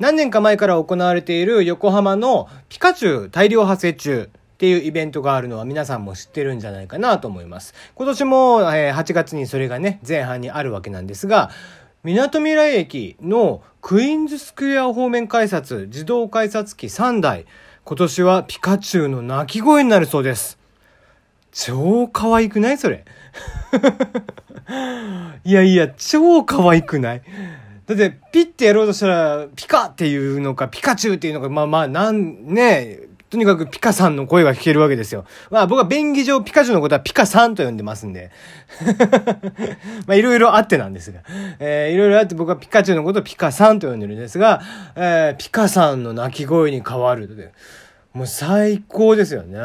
何年か前から行われている横浜のピカチュウ大量発生中っていうイベントがあるのは皆さんも知ってるんじゃないかなと思います。今年も、8月にそれがね、前半にあるわけなんですが、港未来駅のクイーンズスクエア方面改札自動改札機3台、今年はピカチュウの鳴き声になるそうです。超可愛くないそれ？いやいや、超可愛くないだって、ピッてやろうとしたら、ピカっていうのか、ピカチュウっていうのか、まあまあ、なん、ね、とにかくピカさんの声が聞けるわけですよ。まあ僕は便宜上ピカチュウのことはピカさんと呼んでますんで。まあいろいろあってなんですが。えー、いろいろあって僕はピカチュウのことをピカさんと呼んでるんですが、えー、ピカさんの鳴き声に変わる。もう最高ですよね。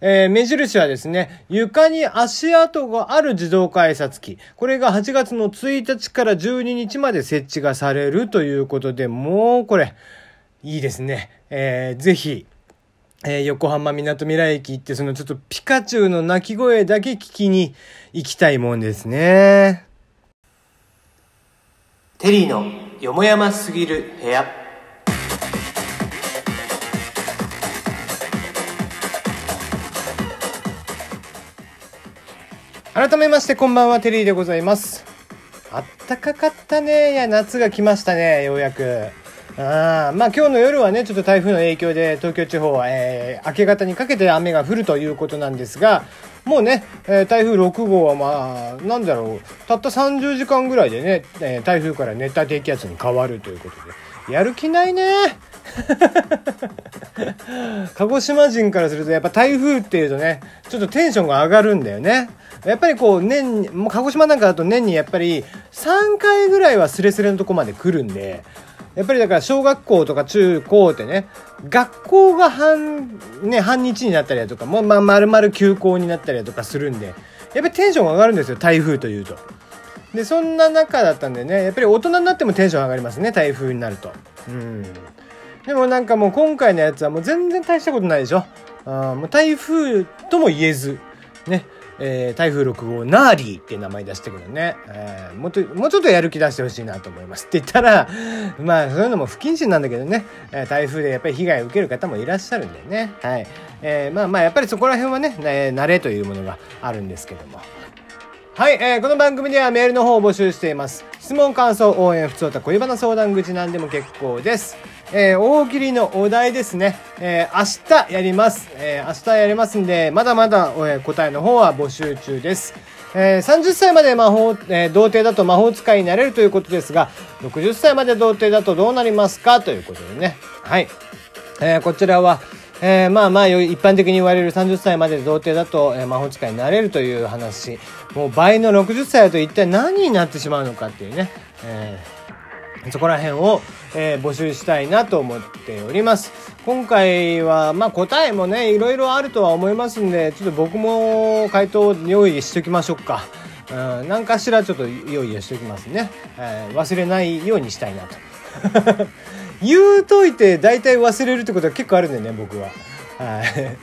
えー、目印はですね、床に足跡がある自動改札機。これが8月の1日から12日まで設置がされるということで、もうこれ、いいですね。えー、ぜひ、えー、横浜みなとみらい駅行って、そのちょっとピカチュウの鳴き声だけ聞きに行きたいもんですね。テリーのよもやますぎる部屋。改めましてこんばんは、テリーでございます。あったかかったね。いや、夏が来ましたね、ようやく。あまあ今日の夜はね、ちょっと台風の影響で東京地方は、えー、明け方にかけて雨が降るということなんですが、もうね、えー、台風6号はまあ、なんだろう、たった30時間ぐらいでね、えー、台風から熱帯低気圧に変わるということで、やる気ないね。鹿児島人からするとやっぱ台風っていうとね、ちょっとテンションが上がるんだよね。やっぱりこう年、もう鹿児島なんかだと年にやっぱり3回ぐらいはスレスレのとこまで来るんで、やっぱりだから小学校とか中高ってね、学校が半、ね、半日になったりだとか、もうまあ丸々休校になったりだとかするんで、やっぱりテンションが上がるんですよ、台風というと。で、そんな中だったんでね、やっぱり大人になってもテンション上がりますね、台風になると。うん。でもなんかもう今回のやつはもう全然大したことないでしょ。あもう台風とも言えず、ね。えー、台風6号ナーリーって名前出してくるね、えー、もっと、もうちょっとやる気出してほしいなと思いますって言ったら、まあそういうのも不謹慎なんだけどね、えー、台風でやっぱり被害を受ける方もいらっしゃるんでね、はい。えー、まあまあやっぱりそこら辺はね、え、慣れというものがあるんですけども。はい、えー、この番組ではメールの方を募集しています。質問、感想、応援、ふつおた、恋バナ相談口なんでも結構です。えー、大喜利のお題ですね。えー、明日やります。えー、明日やりますんで、まだまだ、え、答えの方は募集中です。えー、30歳まで魔法、え、童貞だと魔法使いになれるということですが、60歳まで童貞だとどうなりますかということでね。はい。え、こちらは、えー、まあまあ一般的に言われる30歳まで童貞だと、えー、魔法使いになれるという話もう倍の60歳だと一体何になってしまうのかっていうね、えー、そこら辺を、えー、募集したいなと思っております。今回はまあ答えもねいろいろあるとは思いますんでちょっと僕も回答を用意しておきましょうか。うん、何かしらちょっと用意をしておきますね、えー、忘れないようにしたいなと。言うといて大体忘れるってことは結構あるんだよね僕は。はい。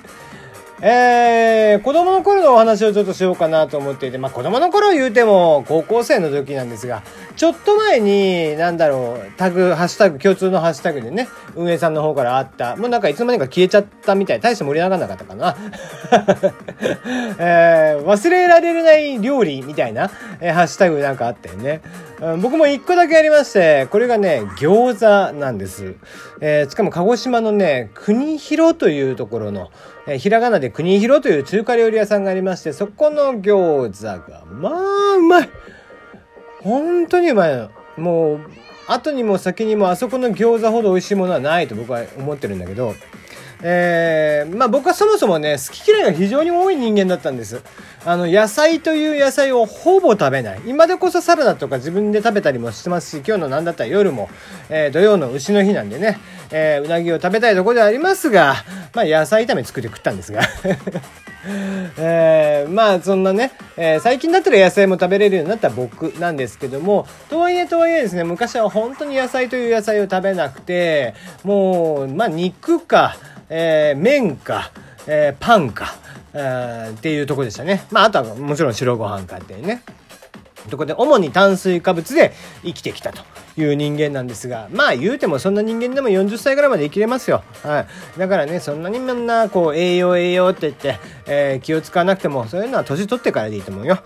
えー、子供の頃のお話をちょっとしようかなと思っていて、まあ子供の頃言うても高校生の時なんですが、ちょっと前に、なんだろう、タグ、ハッシュタグ、共通のハッシュタグでね、運営さんの方からあった、もうなんかいつの間にか消えちゃったみたい、大して盛り上がらなかったかな。えー、忘れられない料理みたいな、えー、ハッシュタグなんかあったよね。僕も一個だけありまして、これがね、餃子なんです。えー、しかも鹿児島のね、国広というところの、えー、ひらがなで国広という中華料理屋さんがありまして、そこの餃子が、まあ、うまい本当にうまい。もう、後にも先にもあそこの餃子ほど美味しいものはないと僕は思ってるんだけど、えー、まあ僕はそもそもね、好き嫌いが非常に多い人間だったんです。あの、野菜という野菜をほぼ食べない。今でこそサラダとか自分で食べたりもしてますし、今日のなんだったら夜も、えー、土曜の牛の日なんでね、えー、うなぎを食べたいとこではありますが、まあ野菜炒め作って食ったんですが。えー、まあそんなね、えー、最近だったら野菜も食べれるようになった僕なんですけども、とはいえとはいえですね、昔は本当に野菜という野菜を食べなくて、もう、まあ肉か、えー、麺か、えー、パンか、えー、っていうとこでしたね。まあ、あとはもちろん白ご飯かっていうね。とこで、主に炭水化物で生きてきたという人間なんですがまあ言うてもそんな人間でも40歳ぐらいまで生きれますよ、はい、だからねそんなにみんなこう栄養栄養って言って、えー、気を使わなくてもそういうのは年取ってからでいいと思うよ。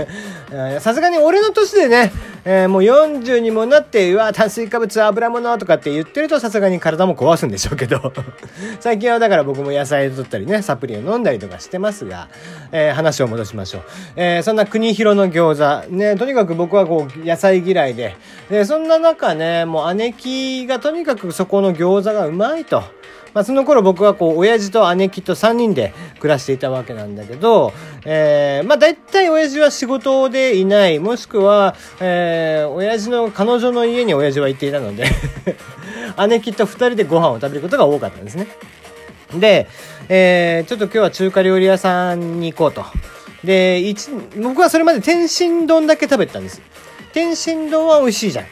さすがに俺の年でね、えー、もう40にもなってうわ炭水化物油物とかって言ってるとさすがに体も壊すんでしょうけど。最近はだから僕も野菜を取ったりねサプリを飲んだりとかしてますが、えー、話を戻しましょう、えー、そんな国広の餃子ねとにかく僕はこう野菜嫌いで。でそんな中ねもう姉貴がとにかくそこの餃子がうまいと。まあ、その頃僕はこう親父と姉貴と3人で暮らしていたわけなんだけど、えー、まあ大体親父は仕事でいない。もしくは、えー、親父の彼女の家に親父は行っていたので 姉貴と2人でご飯を食べることが多かったんですね。で、えー、ちょっと今日は中華料理屋さんに行こうと。で僕はそれまで天津丼だけ食べてたんです天津丼は美味しいじゃん。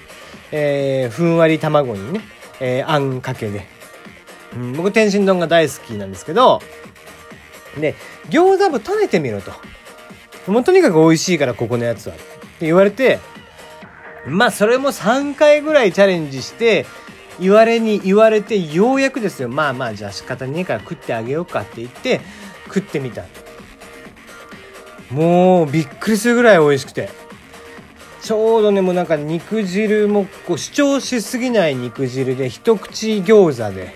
えー、ふんわり卵にね、えー、あんかけで。うん、僕天津丼が大好きなんですけど、で、餃子部食べてみろと。もうとにかく美味しいからここのやつは。って言われて、まあそれも3回ぐらいチャレンジして、言われに言われてようやくですよ。まあまあじゃあ仕方ねえから食ってあげようかって言って食ってみた。もうびっくりするぐらい美味しくて。ちょうどねもうなんか肉汁もこう主張しすぎない肉汁で一口餃子で。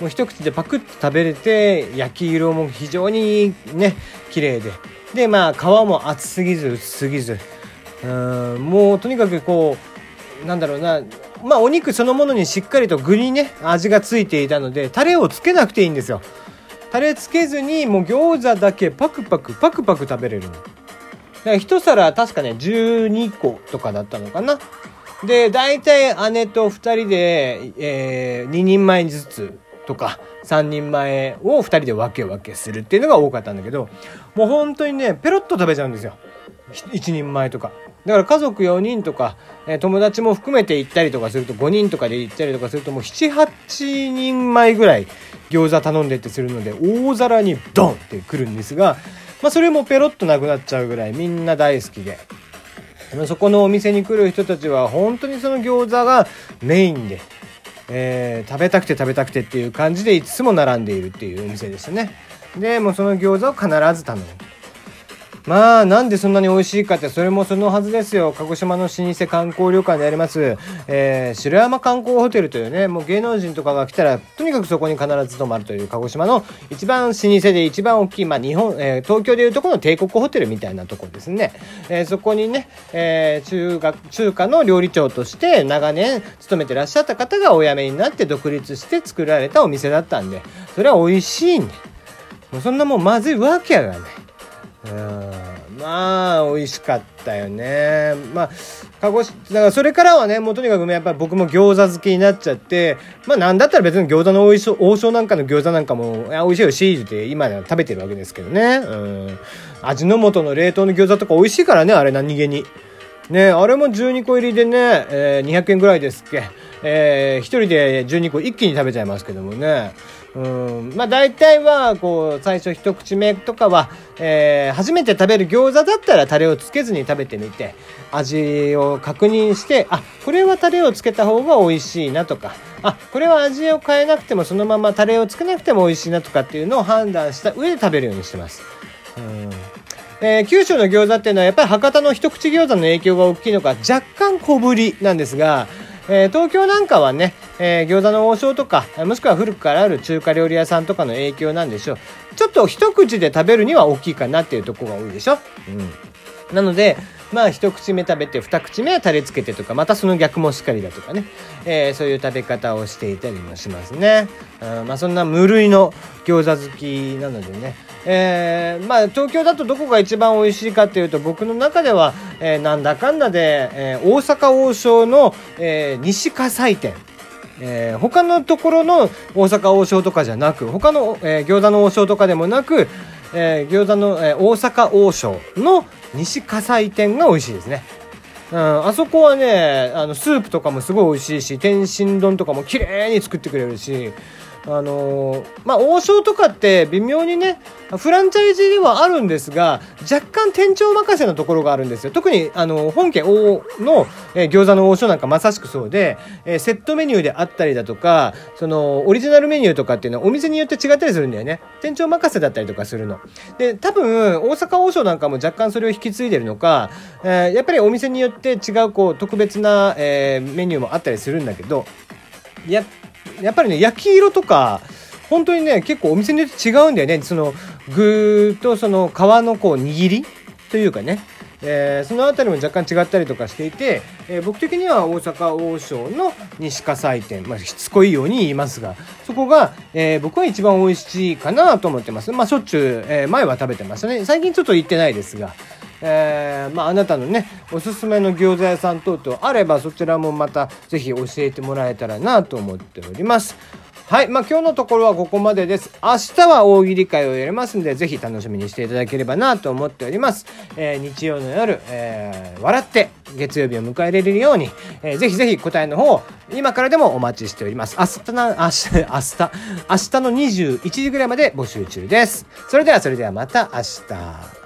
もう一口でパクッと食べれて焼き色も非常にね綺麗で。でまあ皮も厚すぎず薄すぎず。うんもうとにかくこうなんだろうな。まあお肉そのものにしっかりと具にね味がついていたのでタレをつけなくていいんですよ。タレつけずにもう餃子だけパクパクパクパク食べれるのだから1皿確かね、12個とかだったのかな。で、大体姉と2人で、えー、2人前ずつとか、3人前を2人で分け分けするっていうのが多かったんだけど、もう本当にね、ペロッと食べちゃうんですよ。1人前とか。だから家族4人とか、え、友達も含めて行ったりとかすると5人とかで行ったりとかするともう7、8人前ぐらい餃子頼んでってするので大皿にドンってくるんですが、まあ、それもペロッとなくなっちゃうぐらいみんな大好きで。そこのお店に来る人たちは本当にその餃子がメインで、えー、食べたくて食べたくてっていう感じでいつも並んでいるっていうお店でしたね。で、もうその餃子を必ず頼む。まあなんでそんなに美味しいかってそれもそのはずですよ。鹿児島の老舗観光旅館であります、えー、城山観光ホテルというねもう芸能人とかが来たらとにかくそこに必ず泊まるという鹿児島の一番老舗で一番大きい、まあ、日本、えー、東京でいうとこの帝国ホテルみたいなところですね、えー、そこにね、えー、中学中華の料理長として長年勤めてらっしゃった方がお辞めになって独立して作られたお店だったんでそれは美味しいんで。もうそんなもんまずいわけやがない。うん。まあ美味しかったよね。まあ鹿児島だからそれからはねもうとにかくやっぱり僕も餃子好きになっちゃってまあなんだったら別に餃子の王将王将なんかの餃子なんかも美味しいよしって今では食べてるわけですけどね。うん。味の素の冷凍の餃子とか美味しいからねあれ何気に。ねあれも12個入りでね、えー、200円ぐらいですっけ。えー、1人で12個一気に食べちゃいますけどもね。うんまあ大体はこう最初一口目とかは、えー、初めて食べる餃子だったらタレをつけずに食べてみて味を確認してあこれはタレをつけた方が美味しいなとかあこれは味を変えなくてもそのままタレをつけなくても美味しいなとかっていうのを判断した上で食べるようにしてます。うんえー、九州の餃子っていうのはやっぱり博多の一口餃子の影響が大きいのか若干小ぶりなんですが、えー、東京なんかはね、えー、餃子の王将とか、もしくは古くからある中華料理屋さんとかの影響なんでしょう。ちょっと一口で食べるには大きいかなっていうとこが多いでしょ。うん。なので、まあ一口目食べて二口目はタレつけてとか、またその逆もしっかりだとかね、えー、そういう食べ方をしていたりもしますね。うん、まあそんな無類の餃子好きなのでね、えー、まあ東京だとどこが一番美味しいかっていうと僕の中では、えー、なんだかんだで、えー、大阪王将の、えー、西葛西店えー、他のところの大阪王将とかじゃなく他の、えー、餃子の王将とかでもなく、えー、餃子の、えー、大阪王将の西葛西店が美味しいですね。うん、あそこはねあのスープとかもすごい美味しいし天津丼とかも綺麗に作ってくれるしあのー、まあ、王将とかって微妙にね、フランチャイズではあるんですが、若干店長任せのところがあるんですよ。特に、あの、本家王の、えー、餃子の王将なんかまさしくそうで、えー、セットメニューであったりだとか、その、オリジナルメニューとかっていうのはお店によって違ったりするんだよね。店長任せだったりとかするの。で、多分、大阪王将なんかも若干それを引き継いでるのか、えー、やっぱりお店によって違う、こう、特別な、え、メニューもあったりするんだけど、やっ、やっぱりね、焼き色とか、本当にね、結構お店によって違うんだよね。その、具とその皮のこう、握りというかね。えー、その辺りも若干違ったりとかしていて、えー、僕的には大阪王将の西葛西店、まあ、しつこいように言いますが、そこが、えー、僕は一番美味しいかなと思ってます。まあ、しょっちゅう、え前は食べてましたね。最近ちょっと行ってないですが、えー、まあ、なたのね、おすすめの餃子屋さん等々あれば、そちらもまたぜひ教えてもらえたらなと思っております。はい。まあ、今日のところはここまでです。明日は大喜利会をやりますんで、ぜひ楽しみにしていただければなと思っております。えー、日曜の夜、えー、笑って月曜日を迎えられるように、えー、ぜひぜひ答えの方、今からでもお待ちしております。明日の、明日、明日、明日の21時ぐらいまで募集中です。それでは、それではまた明日。